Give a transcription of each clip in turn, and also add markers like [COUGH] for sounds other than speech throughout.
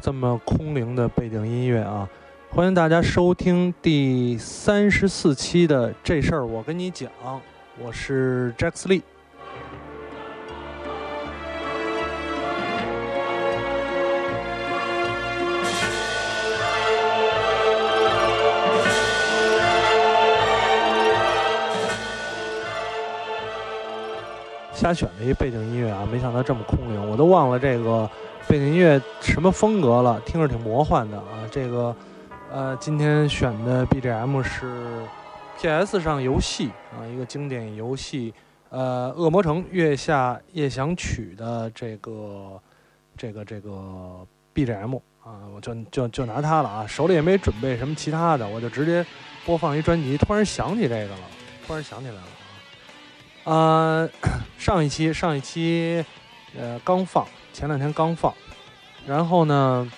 这么空灵的背景音乐啊，欢迎大家收听第三十四期的这事儿，我跟你讲，我是 Jack Lee。瞎选的一背景音乐啊，没想到这么空灵，我都忘了这个。背景音乐什么风格了？听着挺魔幻的啊！这个，呃，今天选的 BGM 是 PS 上游戏啊，一个经典游戏，呃，《恶魔城月下夜想曲》的这个，这个，这个 BGM 啊，我就就就拿它了啊，手里也没准备什么其他的，我就直接播放一专辑。突然想起这个了，突然想起来了啊！啊，上一期上一期，呃，刚放。前两天刚放，然后呢，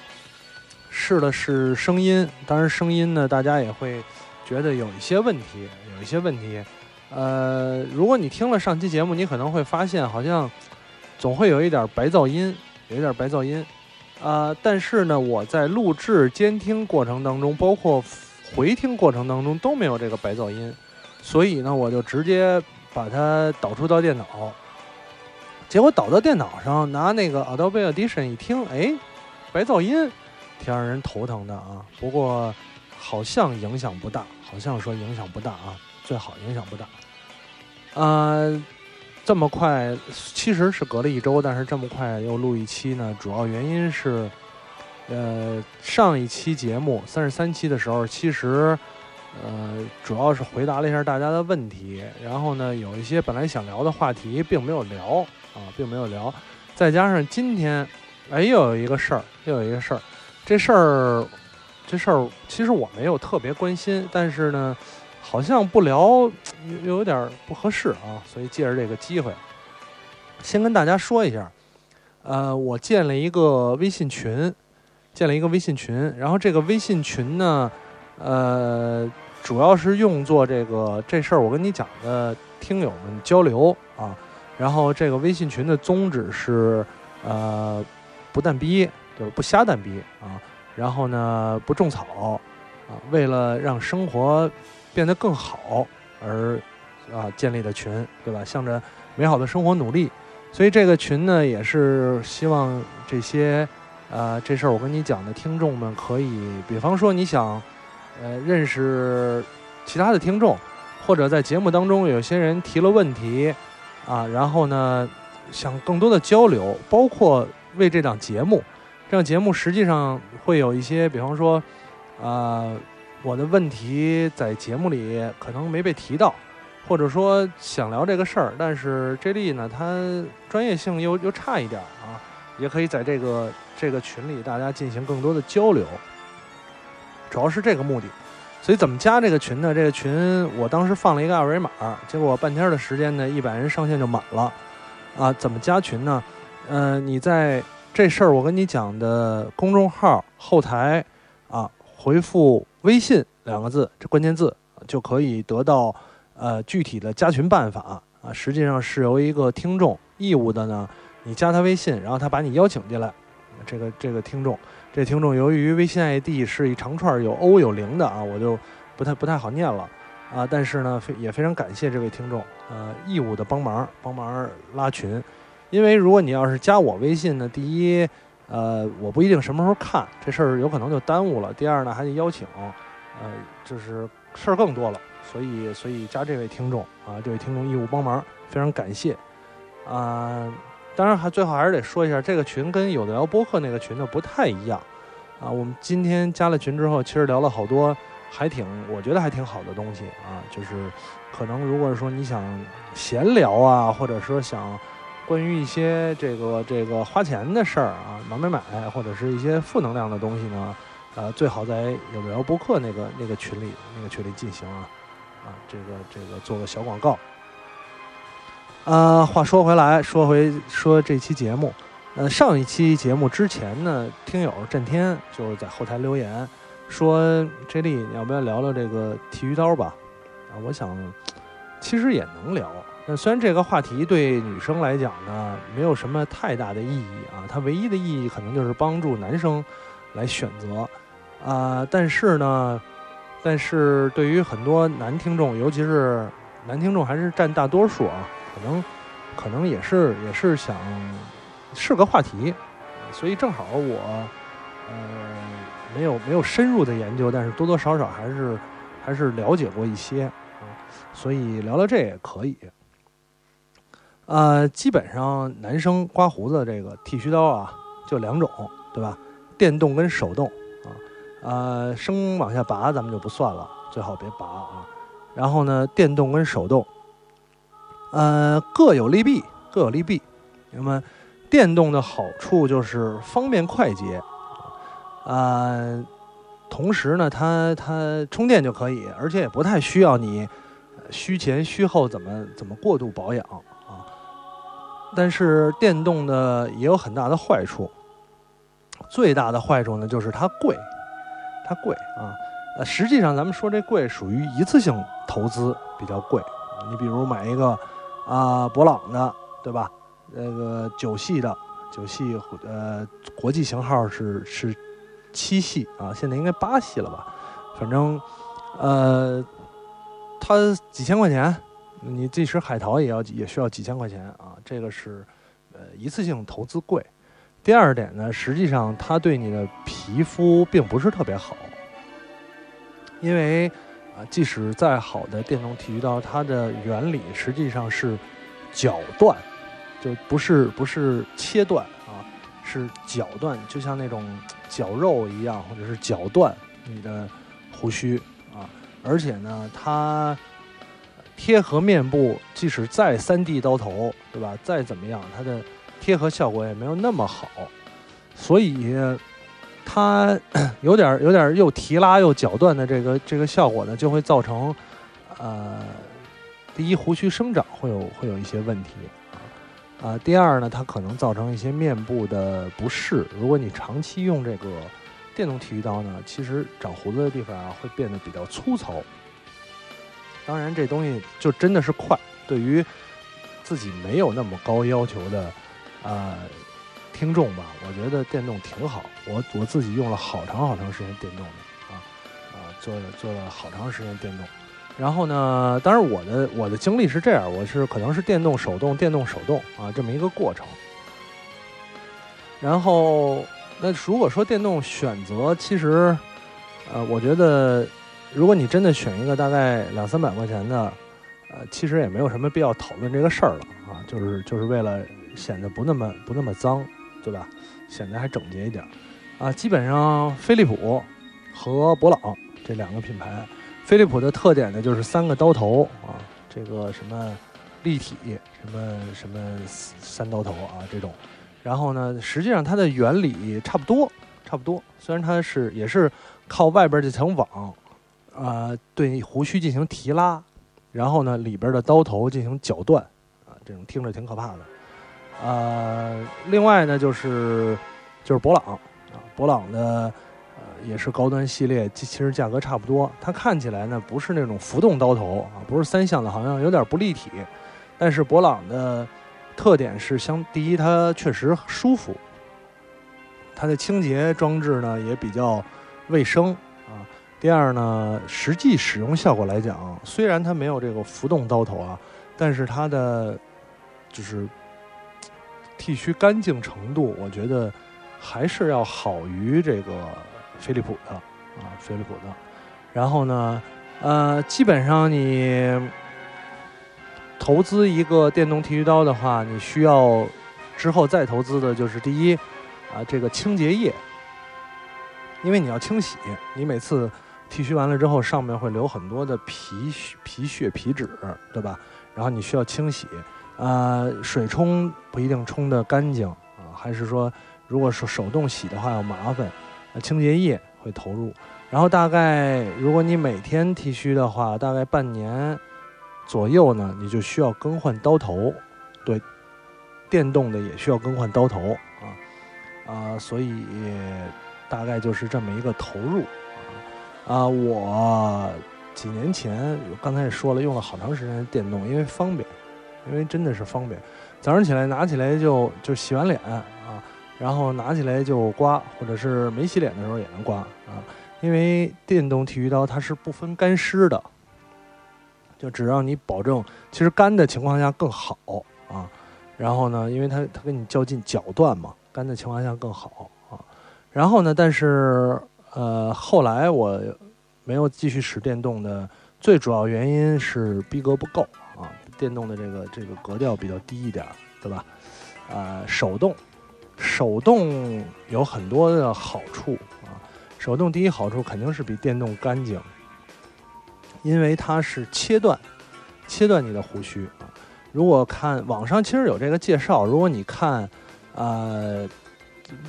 试了试声音，当然声音呢，大家也会觉得有一些问题，有一些问题。呃，如果你听了上期节目，你可能会发现好像总会有一点白噪音，有一点白噪音。啊，但是呢，我在录制、监听过程当中，包括回听过程当中都没有这个白噪音，所以呢，我就直接把它导出到电脑。结果导到电脑上，拿那个 Adobe Audition 一听，哎，白噪音，挺让人头疼的啊。不过好像影响不大，好像说影响不大啊，最好影响不大。呃，这么快，其实是隔了一周，但是这么快又录一期呢，主要原因是，呃，上一期节目三十三期的时候，其实呃主要是回答了一下大家的问题，然后呢，有一些本来想聊的话题并没有聊。啊，并没有聊，再加上今天，哎，又有一个事儿，又有一个事儿，这事儿，这事儿其实我没有特别关心，但是呢，好像不聊又有点不合适啊，所以借着这个机会，先跟大家说一下，呃，我建了一个微信群，建了一个微信群，然后这个微信群呢，呃，主要是用作这个这事儿我跟你讲的听友们交流。然后这个微信群的宗旨是，呃，不蛋逼，就是不瞎蛋逼啊。然后呢，不种草啊。为了让生活变得更好而啊建立的群，对吧？向着美好的生活努力。所以这个群呢，也是希望这些呃这事儿我跟你讲的听众们可以，比方说你想呃认识其他的听众，或者在节目当中有些人提了问题。啊，然后呢，想更多的交流，包括为这档节目，这档节目实际上会有一些，比方说，啊，我的问题在节目里可能没被提到，或者说想聊这个事儿，但是 J 莉呢，他专业性又又差一点啊，也可以在这个这个群里大家进行更多的交流，主要是这个目的。所以怎么加这个群呢？这个群我当时放了一个二维码，结果半天的时间呢，一百人上线就满了，啊，怎么加群呢？嗯，你在这事儿我跟你讲的公众号后台啊，回复“微信”两个字，这关键字就可以得到呃具体的加群办法啊。实际上是由一个听众义务的呢，你加他微信，然后他把你邀请进来，这个这个听众。这听众由于微信 ID 是一长串有 O 有零的啊，我就不太不太好念了啊。但是呢，非也非常感谢这位听众，呃，义务的帮忙帮忙拉群。因为如果你要是加我微信呢，第一，呃，我不一定什么时候看这事儿，有可能就耽误了。第二呢，还得邀请，呃，就是事儿更多了。所以所以加这位听众啊，这位听众义务帮忙，非常感谢啊。当然，还最后还是得说一下，这个群跟有的聊播客那个群呢不太一样，啊，我们今天加了群之后，其实聊了好多，还挺，我觉得还挺好的东西啊，就是可能如果说你想闲聊啊，或者说想关于一些这个这个花钱的事儿啊，买买买，或者是一些负能量的东西呢，呃，最好在有的聊播客那个那个群里那个群里进行啊，啊，这个这个做个小广告。啊，话说回来，说回说这期节目，呃，上一期节目之前呢，听友震天就在后台留言说：“J 莉，你要不要聊聊这个剃须刀吧？”啊，我想其实也能聊，那虽然这个话题对女生来讲呢，没有什么太大的意义啊，它唯一的意义可能就是帮助男生来选择。啊，但是呢，但是对于很多男听众，尤其是男听众还是占大多数啊，可能可能也是也是想是个话题，所以正好我呃没有没有深入的研究，但是多多少少还是还是了解过一些啊，所以聊聊这也可以。呃，基本上男生刮胡子这个剃须刀啊，就两种，对吧？电动跟手动啊。呃，生往下拔咱们就不算了，最好别拔啊。然后呢，电动跟手动，呃，各有利弊，各有利弊。那么，电动的好处就是方便快捷，呃，同时呢，它它充电就可以，而且也不太需要你虚前虚后怎么怎么过度保养啊。但是电动的也有很大的坏处，最大的坏处呢就是它贵，它贵啊。呃，实际上咱们说这贵属于一次性投资比较贵。你比如买一个啊博朗的，对吧？那个九系的，九系呃国际型号是是七系啊，现在应该八系了吧？反正呃，它几千块钱。你即使海淘也要也需要几千块钱啊，这个是，呃，一次性投资贵。第二点呢，实际上它对你的皮肤并不是特别好，因为，啊即使再好的电动剃须刀，它的原理实际上是绞断，就不是不是切断啊，是绞断，就像那种绞肉一样，或者是绞断你的胡须啊，而且呢，它。贴合面部，即使再三 D 刀头，对吧？再怎么样，它的贴合效果也没有那么好，所以它有点有点又提拉又绞断的这个这个效果呢，就会造成呃，第一胡须生长会有会有一些问题啊啊，第二呢，它可能造成一些面部的不适。如果你长期用这个电动剃须刀呢，其实长胡子的地方啊会变得比较粗糙。当然，这东西就真的是快。对于自己没有那么高要求的呃听众吧，我觉得电动挺好。我我自己用了好长好长时间电动的啊啊，做了做了好长时间电动。然后呢，当然我的我的经历是这样，我是可能是电动手动电动手动啊这么一个过程。然后那如果说电动选择，其实呃，我觉得。如果你真的选一个大概两三百块钱的，呃，其实也没有什么必要讨论这个事儿了啊，就是就是为了显得不那么不那么脏，对吧？显得还整洁一点，啊，基本上飞利浦和博朗这两个品牌，飞利浦的特点呢就是三个刀头啊，这个什么立体什么什么三刀头啊这种，然后呢，实际上它的原理差不多，差不多，虽然它是也是靠外边这层网。啊，对胡须进行提拉，然后呢，里边的刀头进行绞断，啊，这种听着挺可怕的。呃，另外呢，就是就是博朗啊，博朗的呃也是高端系列，其实价格差不多。它看起来呢不是那种浮动刀头啊，不是三项的，好像有点不立体。但是博朗的特点是相第一，它确实舒服，它的清洁装置呢也比较卫生啊。第二呢，实际使用效果来讲，虽然它没有这个浮动刀头啊，但是它的就是剃须干净程度，我觉得还是要好于这个飞利浦的啊，飞利浦的。然后呢，呃，基本上你投资一个电动剃须刀的话，你需要之后再投资的就是第一啊，这个清洁液，因为你要清洗，你每次。剃须完了之后，上面会留很多的皮皮屑、皮脂，对吧？然后你需要清洗，呃，水冲不一定冲得干净啊，还是说，如果是手动洗的话要麻烦，清洁液会投入。然后大概如果你每天剃须的话，大概半年左右呢，你就需要更换刀头，对，电动的也需要更换刀头啊，啊，所以大概就是这么一个投入。啊，我几年前刚才也说了，用了好长时间电动，因为方便，因为真的是方便。早上起来拿起来就就洗完脸啊，然后拿起来就刮，或者是没洗脸的时候也能刮啊。因为电动剃须刀它是不分干湿的，就只要你保证，其实干的情况下更好啊。然后呢，因为它它跟你较劲绞断嘛，干的情况下更好啊。然后呢，但是呃后来我没有继续使电动的，最主要原因是逼格不够。电动的这个这个格调比较低一点，对吧？呃，手动，手动有很多的好处啊。手动第一好处肯定是比电动干净，因为它是切断，切断你的胡须啊。如果看网上其实有这个介绍，如果你看，呃，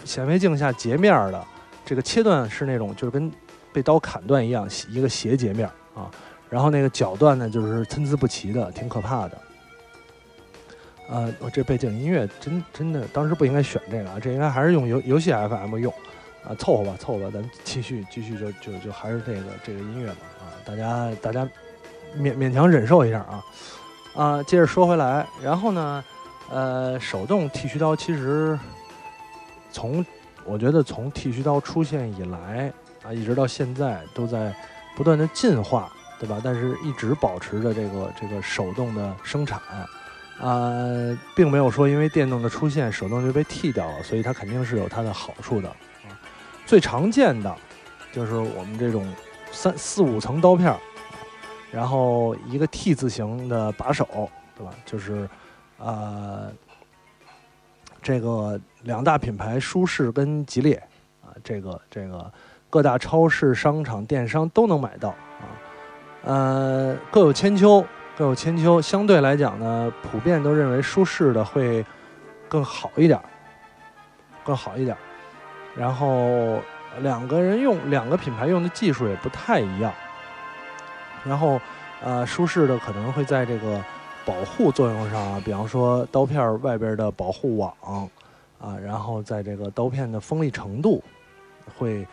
显微镜下截面的这个切断是那种就是跟被刀砍断一样，一个斜截面啊。然后那个脚段呢，就是参差不齐的，挺可怕的。呃，我这背景音乐真真的，当时不应该选这个啊，这应该还是用游游戏 FM 用，啊，凑合吧，凑合吧，咱继续继续就就就还是这个这个音乐吧，啊，大家大家勉勉强忍受一下啊，啊，接着说回来，然后呢，呃，手动剃须刀其实从我觉得从剃须刀出现以来啊，一直到现在都在不断的进化。对吧？但是一直保持着这个这个手动的生产，啊，并没有说因为电动的出现，手动就被替掉了，所以它肯定是有它的好处的。最常见的就是我们这种三四五层刀片，然后一个 T 字形的把手，对吧？就是啊，这个两大品牌舒适跟吉列啊，这个这个各大超市、商场、电商都能买到。呃，各有千秋，各有千秋。相对来讲呢，普遍都认为舒适的会更好一点，更好一点。然后两个人用两个品牌用的技术也不太一样。然后，呃，舒适的可能会在这个保护作用上，比方说刀片外边的保护网啊，然后在这个刀片的锋利程度会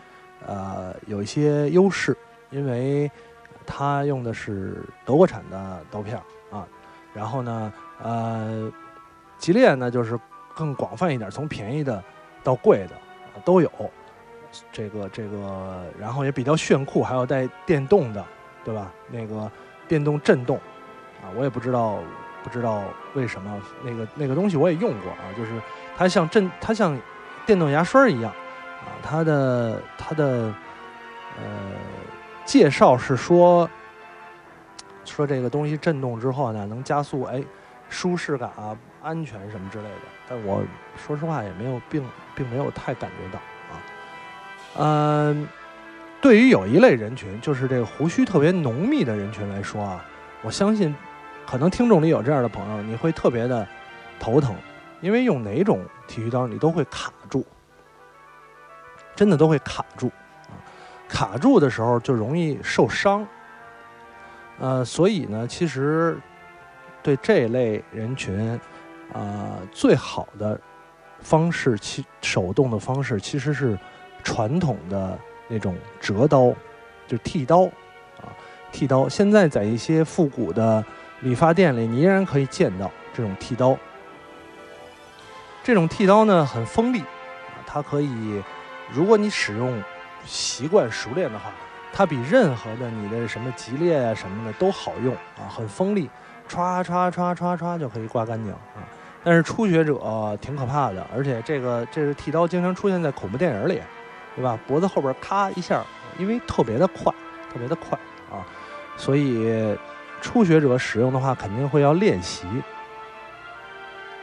呃有一些优势，因为。它用的是德国产的刀片啊，然后呢，呃，吉列呢就是更广泛一点，从便宜的到贵的啊都有，这个这个，然后也比较炫酷，还有带电动的，对吧？那个电动震动啊，我也不知道不知道为什么那个那个东西我也用过啊，就是它像震，它像电动牙刷一样啊，它的它的呃。介绍是说，说这个东西震动之后呢，能加速哎，舒适感啊、安全什么之类的。但我说实话也没有并并没有太感觉到啊。嗯，对于有一类人群，就是这个胡须特别浓密的人群来说啊，我相信可能听众里有这样的朋友，你会特别的头疼，因为用哪种剃须刀你都会卡住，真的都会卡住。卡住的时候就容易受伤，呃，所以呢，其实对这类人群，啊，最好的方式，其手动的方式其实是传统的那种折刀，就剃刀，啊，剃刀。现在在一些复古的理发店里，你依然可以见到这种剃刀。这种剃刀呢，很锋利，它可以，如果你使用。习惯熟练的话，它比任何的你的什么吉列啊什么的都好用啊，很锋利，歘歘歘歘歘就可以刮干净啊。但是初学者挺可怕的，而且这个这是剃刀经常出现在恐怖电影里，对吧？脖子后边咔一下，因为特别的快，特别的快啊，所以初学者使用的话肯定会要练习。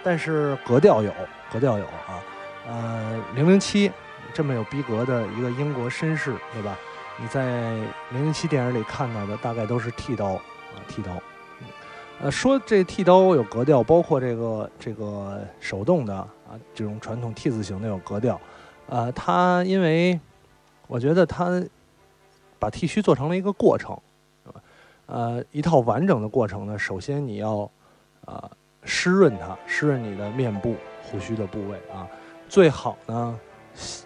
但是格调有，格调有啊，呃，零零七。这么有逼格的一个英国绅士，对吧？你在零零七电影里看到的大概都是剃刀啊，剃刀。呃，说这剃刀有格调，包括这个这个手动的啊，这种传统 T 字形的有格调。呃，它因为我觉得它把剃须做成了一个过程，呃，一套完整的过程呢。首先你要啊湿润它，湿润你的面部胡须的部位啊，最好呢。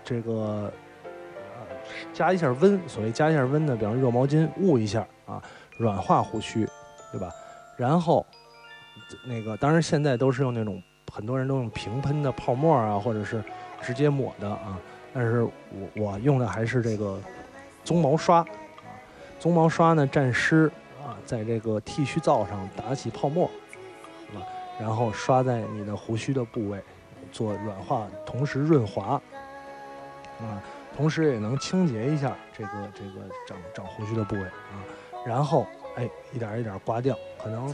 这个呃，加一下温，所谓加一下温呢，比方热毛巾捂一下啊，软化胡须，对吧？然后那个当然现在都是用那种很多人都用平喷的泡沫啊，或者是直接抹的啊，但是我我用的还是这个鬃毛刷啊，鬃毛刷呢蘸湿啊，在这个剃须皂上打起泡沫，啊，然后刷在你的胡须的部位，做软化，同时润滑，啊，同时也能清洁一下这个这个长长胡须的部位啊，然后哎一点一点刮掉，可能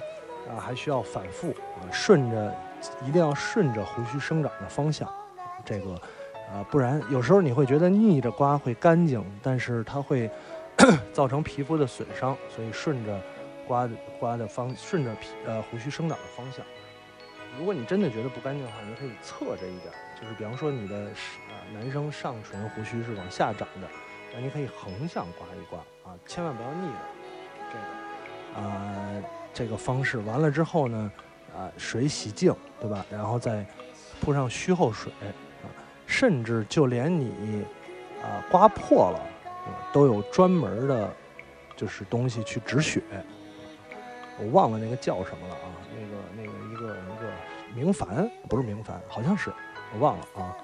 啊还需要反复啊，顺着一定要顺着胡须生长的方向，这个啊不然有时候你会觉得逆着刮会干净，但是它会 [CLEARS THROAT] 造成皮肤的损伤，所以顺着刮的刮的方顺着皮呃胡须生长的方向。如果你真的觉得不干净的话，你可以侧着一点，就是比方说你的男生上唇胡须是往下长的，那你可以横向刮一刮啊，千万不要逆着这个啊这个方式。完了之后呢，啊水洗净，对吧？然后再铺上须后水啊，甚至就连你啊刮破了，都有专门的，就是东西去止血。我忘了那个叫什么了啊，那个那个一个一个明矾不是明矾，好像是我忘了啊，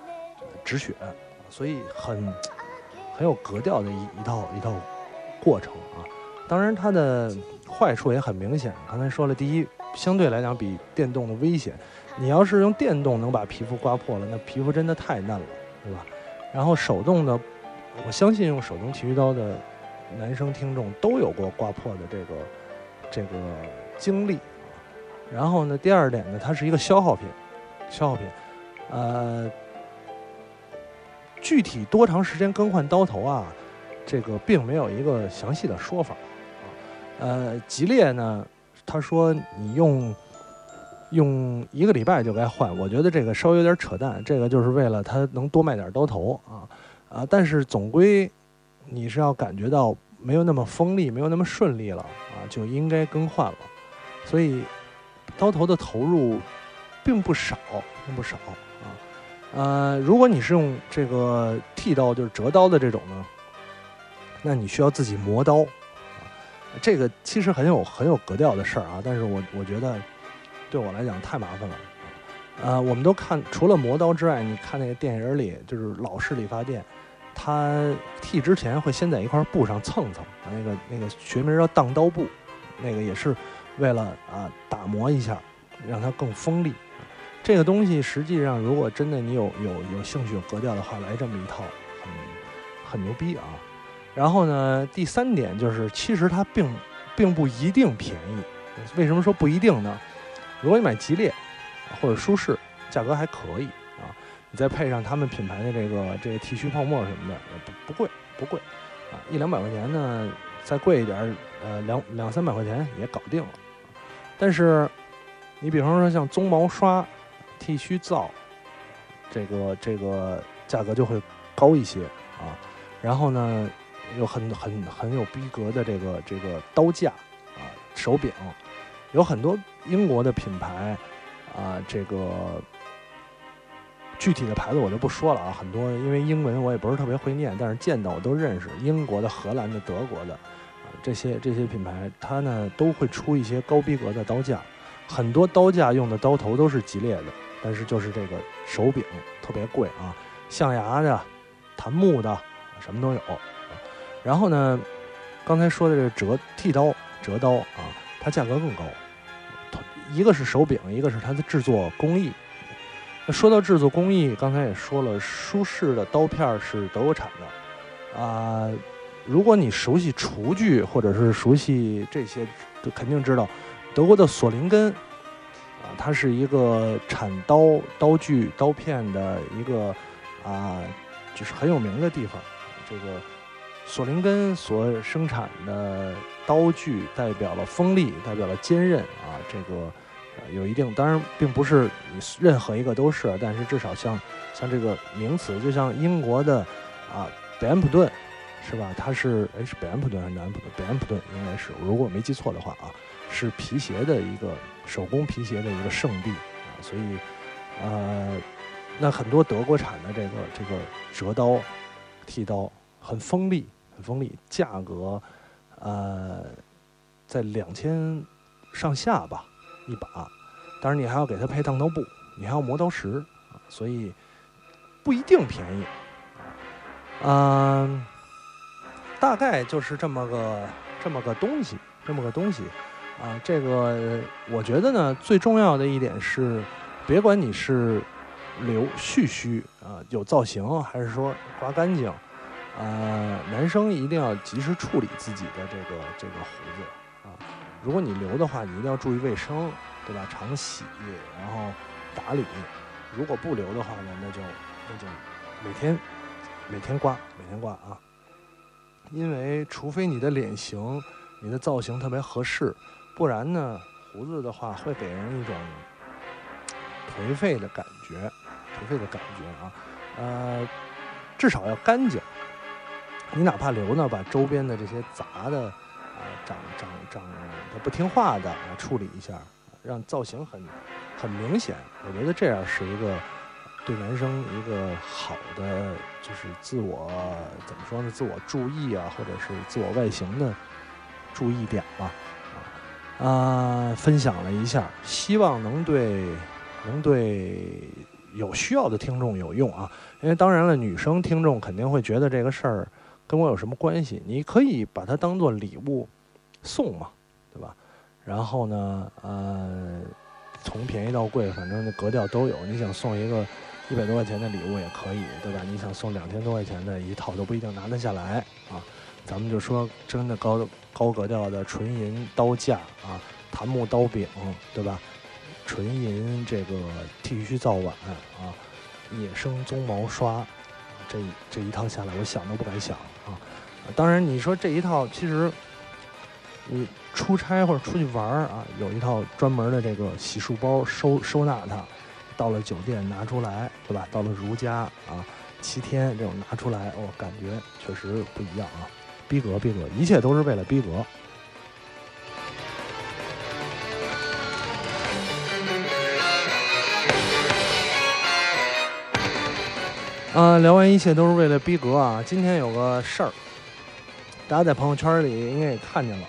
止血，所以很很有格调的一一套一套过程啊。当然它的坏处也很明显，刚才说了，第一相对来讲比电动的危险，你要是用电动能把皮肤刮破了，那皮肤真的太嫩了，对吧？然后手动的，我相信用手动剃须刀的男生听众都有过刮破的这个。这个经历，然后呢，第二点呢，它是一个消耗品，消耗品，呃，具体多长时间更换刀头啊？这个并没有一个详细的说法，呃，吉列呢，他说你用用一个礼拜就该换，我觉得这个稍微有点扯淡，这个就是为了他能多卖点刀头啊啊，但是总归你是要感觉到。没有那么锋利，没有那么顺利了啊，就应该更换了。所以，刀头的投入并不少，并不少。呃，如果你是用这个剃刀，就是折刀的这种呢，那你需要自己磨刀。这个其实很有很有格调的事儿啊，但是我我觉得对我来讲太麻烦了。呃，我们都看，除了磨刀之外，你看那个电影里，就是老式理发店。他剃之前会先在一块布上蹭蹭，那个那个学名叫荡刀布，那个也是为了啊打磨一下，让它更锋利。这个东西实际上，如果真的你有有有兴趣有格调的话，来这么一套很很牛逼啊。然后呢，第三点就是，其实它并并不一定便宜。为什么说不一定呢？如果你买吉列或者舒适，价格还可以啊。你再配上他们品牌的这个这个剃须泡沫什么的，不不贵不贵，啊一两百块钱呢，再贵一点，呃两两三百块钱也搞定了。但是，你比方说像鬃毛刷、剃须皂，这个这个价格就会高一些啊。然后呢，有很很很有逼格的这个这个刀架啊、手柄，有很多英国的品牌啊，这个。具体的牌子我就不说了啊，很多因为英文我也不是特别会念，但是见到我都认识，英国的、荷兰的、德国的，啊这些这些品牌，它呢都会出一些高逼格的刀架，很多刀架用的刀头都是吉列的，但是就是这个手柄特别贵啊，象牙的、檀木的，什么都有。然后呢，刚才说的这个折剃刀、折刀啊，它价格更高，一个是手柄，一个是它的制作工艺。那说到制作工艺，刚才也说了，舒适的刀片是德国产的，啊，如果你熟悉厨具或者是熟悉这些，就肯定知道，德国的索林根，它是一个产刀刀具刀片的一个啊，就是很有名的地方。这个索林根所生产的刀具代表了锋利，代表了坚韧啊，这个。有一定，当然并不是任何一个都是，但是至少像像这个名词，就像英国的啊北安普顿，是吧？它是哎是北安普顿还是南安普顿？北安普顿应该是，如果我没记错的话啊，是皮鞋的一个手工皮鞋的一个圣地啊，所以呃，那很多德国产的这个这个折刀、剃刀很锋利，很锋利，价格呃在两千上下吧。一把，当然你还要给它配烫头布，你还要磨刀石啊，所以不一定便宜。嗯，大概就是这么个这么个东西，这么个东西啊。这个我觉得呢，最重要的一点是，别管你是留蓄须啊，有造型，还是说刮干净，呃，男生一定要及时处理自己的这个这个胡子啊。如果你留的话，你一定要注意卫生，对吧？常洗，然后打理。如果不留的话呢，那就那就每天。每天刮，每天刮啊！因为除非你的脸型、你的造型特别合适，不然呢，胡子的话会给人一种颓废的感觉，颓废的感觉啊。呃，至少要干净。你哪怕留呢，把周边的这些杂的啊、长长长的不听话的处理一下，让造型很很明显。我觉得这样是一个。对男生一个好的就是自我怎么说呢？自我注意啊，或者是自我外形的注意点吧，啊，分享了一下，希望能对能对有需要的听众有用啊。因为当然了，女生听众肯定会觉得这个事儿跟我有什么关系？你可以把它当做礼物送嘛，对吧？然后呢，呃，从便宜到贵，反正格调都有。你想送一个。一百多块钱的礼物也可以，对吧？你想送两千多块钱的一套都不一定拿得下来啊。咱们就说真的高高格调的纯银刀架啊，檀木刀柄，对吧？纯银这个剃须皂碗啊，野生鬃毛刷，这这一套下来，我想都不敢想啊。当然你说这一套其实你出差或者出去玩啊，有一套专门的这个洗漱包收收纳它。到了酒店拿出来，对吧？到了如家啊，七天这种拿出来，哦，感觉确实不一样啊，逼格，逼格，一切都是为了逼格。啊，聊完一切都是为了逼格啊！今天有个事儿，大家在朋友圈里应该也看见了，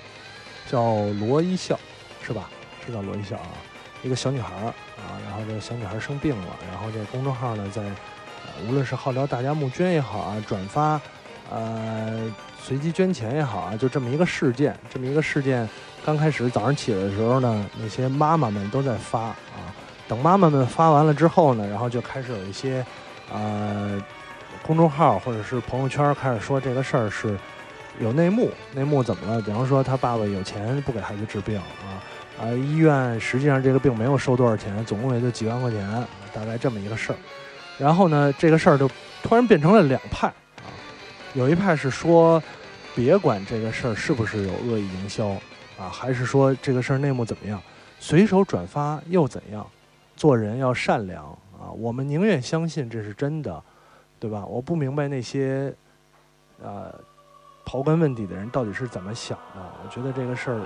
叫罗一笑，是吧？是叫罗一笑啊。一个小女孩儿啊，然后这个小女孩生病了，然后这公众号呢，在无论是号召大家募捐也好啊，转发，呃，随机捐钱也好啊，就这么一个事件，这么一个事件，刚开始早上起来的时候呢，那些妈妈们都在发啊，等妈妈们发完了之后呢，然后就开始有一些呃公众号或者是朋友圈开始说这个事儿是有内幕，内幕怎么了？比方说他爸爸有钱不给孩子治病啊。啊，医院实际上这个病没有收多少钱，总共也就几万块钱，大概这么一个事儿。然后呢，这个事儿就突然变成了两派，有一派是说，别管这个事儿是不是有恶意营销啊，还是说这个事儿内幕怎么样，随手转发又怎样？做人要善良啊，我们宁愿相信这是真的，对吧？我不明白那些呃刨根问底的人到底是怎么想的。我觉得这个事儿。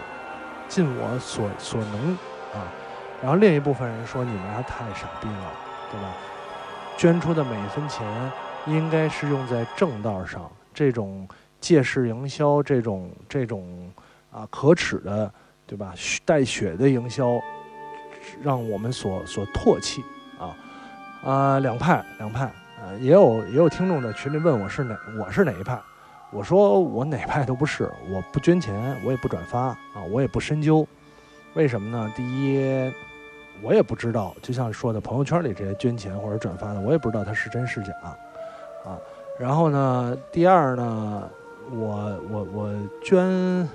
尽我所所能啊，然后另一部分人说你们还太傻逼了，对吧？捐出的每一分钱应该是用在正道上，这种借势营销，这种这种啊可耻的，对吧？带血的营销，让我们所所唾弃啊啊！两派两派啊，也有也有听众在群里问我是哪我是哪一派。我说我哪派都不是，我不捐钱，我也不转发啊，我也不深究，为什么呢？第一，我也不知道，就像说的朋友圈里这些捐钱或者转发的，我也不知道它是真是假，然后呢，第二呢，我我我捐，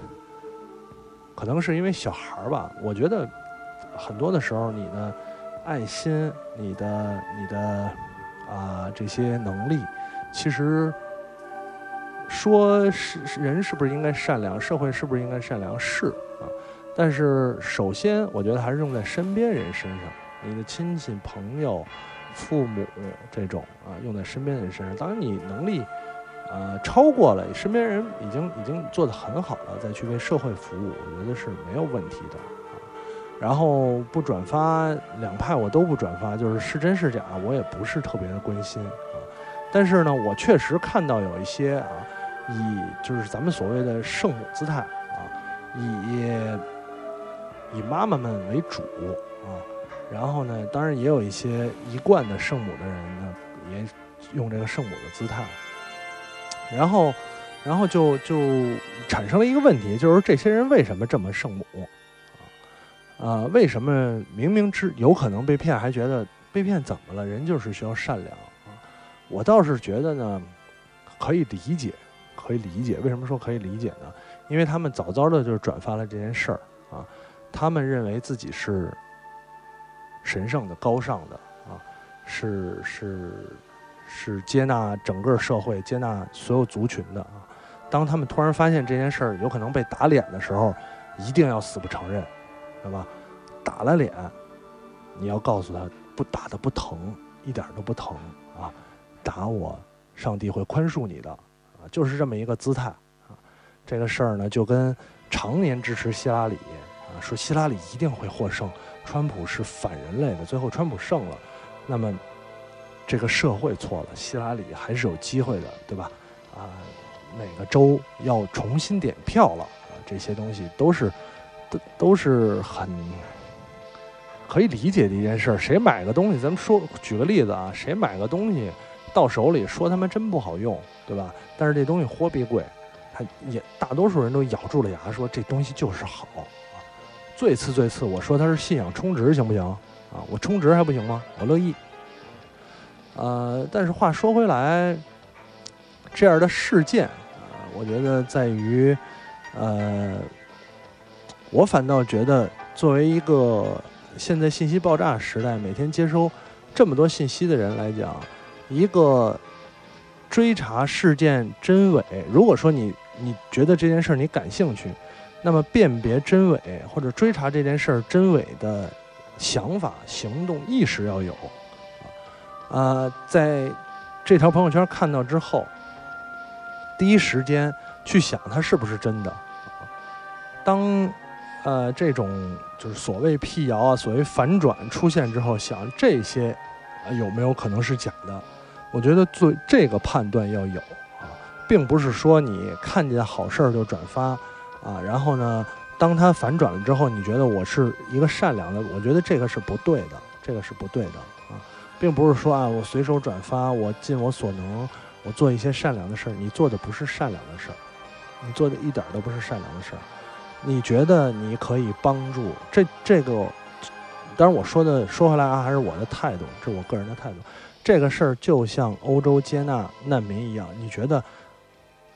可能是因为小孩儿吧，我觉得很多的时候，你的爱心，你的你的啊这些能力，其实。说是人是不是应该善良，社会是不是应该善良？是啊，但是首先我觉得还是用在身边人身上，你的亲戚、朋友、父母这种啊，用在身边的人身上。当然你能力，呃，超过了身边人已经已经做得很好了，再去为社会服务，我觉得是没有问题的。然后不转发两派我都不转发，就是是真是假，我也不是特别的关心啊。但是呢，我确实看到有一些啊。以就是咱们所谓的圣母姿态啊，以以妈妈们为主啊，然后呢，当然也有一些一贯的圣母的人呢，也用这个圣母的姿态。然后，然后就就产生了一个问题，就是这些人为什么这么圣母啊？啊，为什么明明知有可能被骗，还觉得被骗怎么了？人就是需要善良啊！我倒是觉得呢，可以理解，可以理解。为什么说可以理解呢？因为他们早早的就转发了这件事儿啊，他们认为自己是神圣的、高尚的啊，是是。是接纳整个社会、接纳所有族群的啊！当他们突然发现这件事儿有可能被打脸的时候，一定要死不承认，是吧？打了脸，你要告诉他，不打的不疼，一点都不疼啊！打我，上帝会宽恕你的啊！就是这么一个姿态啊！这个事儿呢，就跟常年支持希拉里啊，说希拉里一定会获胜，川普是反人类的，最后川普胜了，那么。这个社会错了，希拉里还是有机会的，对吧？啊，哪个州要重新点票了啊？这些东西都是都都是很可以理解的一件事。谁买个东西，咱们说举个例子啊，谁买个东西到手里说他妈真不好用，对吧？但是这东西货币贵，他也大多数人都咬住了牙说这东西就是好。最次最次，我说他是信仰充值行不行啊？我充值还不行吗？我乐意。呃，但是话说回来，这样的事件啊，我觉得在于，呃，我反倒觉得，作为一个现在信息爆炸时代，每天接收这么多信息的人来讲，一个追查事件真伪，如果说你你觉得这件事你感兴趣，那么辨别真伪或者追查这件事儿真伪的想法、行动、意识要有。呃，在这条朋友圈看到之后，第一时间去想它是不是真的。当呃这种就是所谓辟谣啊、所谓反转出现之后，想这些有没有可能是假的？我觉得做这个判断要有啊，并不是说你看见好事儿就转发啊，然后呢，当它反转了之后，你觉得我是一个善良的，我觉得这个是不对的，这个是不对的啊。并不是说啊，我随手转发，我尽我所能，我做一些善良的事儿。你做的不是善良的事儿，你做的一点都不是善良的事儿。你觉得你可以帮助这这个？当然，我说的说回来啊，还是我的态度，这我个人的态度。这个事儿就像欧洲接纳难民一样，你觉得，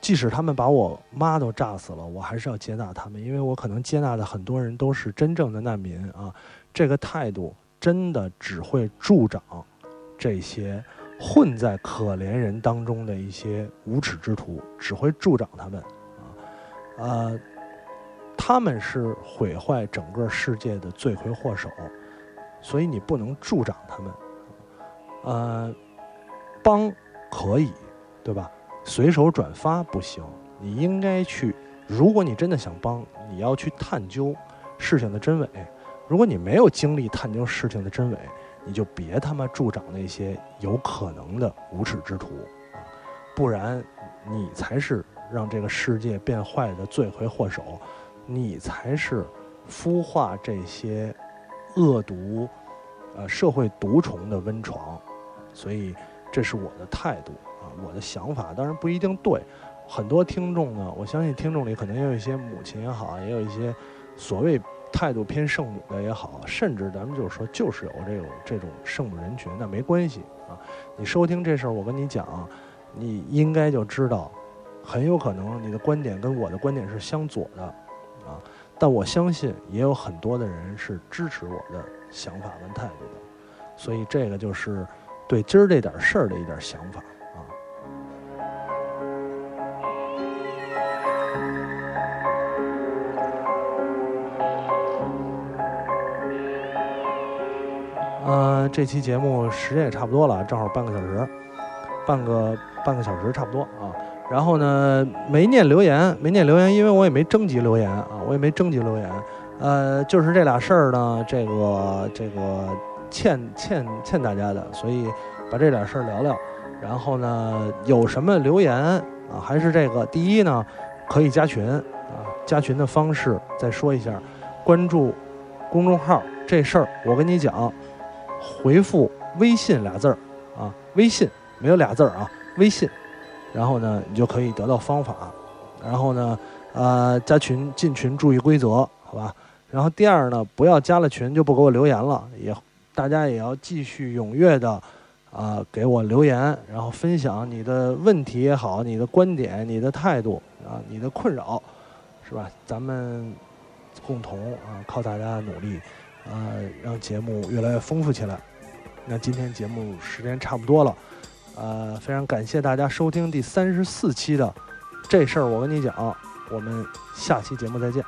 即使他们把我妈都炸死了，我还是要接纳他们，因为我可能接纳的很多人都是真正的难民啊。这个态度真的只会助长。这些混在可怜人当中的一些无耻之徒，只会助长他们，啊，呃，他们是毁坏整个世界的罪魁祸首，所以你不能助长他们，呃，帮可以，对吧？随手转发不行，你应该去，如果你真的想帮，你要去探究事情的真伪，如果你没有精力探究事情的真伪。你就别他妈助长那些有可能的无耻之徒，不然你才是让这个世界变坏的罪魁祸首，你才是孵化这些恶毒、呃社会毒虫的温床。所以这是我的态度，我的想法当然不一定对。很多听众呢，我相信听众里可能也有一些母亲也好，也有一些所谓。态度偏圣母的也好，甚至咱们就是说，就是有这种这种圣母人群，那没关系啊。你收听这事儿，我跟你讲，你应该就知道，很有可能你的观点跟我的观点是相左的啊。但我相信，也有很多的人是支持我的想法跟态度的，所以这个就是对今儿这点事儿的一点想法。呃，这期节目时间也差不多了，正好半个小时，半个半个小时差不多啊。然后呢，没念留言，没念留言，因为我也没征集留言啊，我也没征集留言。呃，就是这俩事儿呢，这个这个欠 [LAUGHS] 欠欠大家的，所以把这俩事儿聊聊。然后呢，有什么留言啊？还是这个第一呢，可以加群啊。加群的方式再说一下，关注公众号。这事儿我跟你讲，回复微信俩字儿啊，微信没有俩字儿啊，微信，然后呢，你就可以得到方法，然后呢，呃，加群进群注意规则，好吧？然后第二呢，不要加了群就不给我留言了，也大家也要继续踊跃的啊给我留言，然后分享你的问题也好，你的观点、你的态度啊、你的困扰，是吧？咱们共同啊靠大家的努力，呃让节目越来越丰富起来。那今天节目时间差不多了，呃，非常感谢大家收听第三十四期的这事儿，我跟你讲，我们下期节目再见。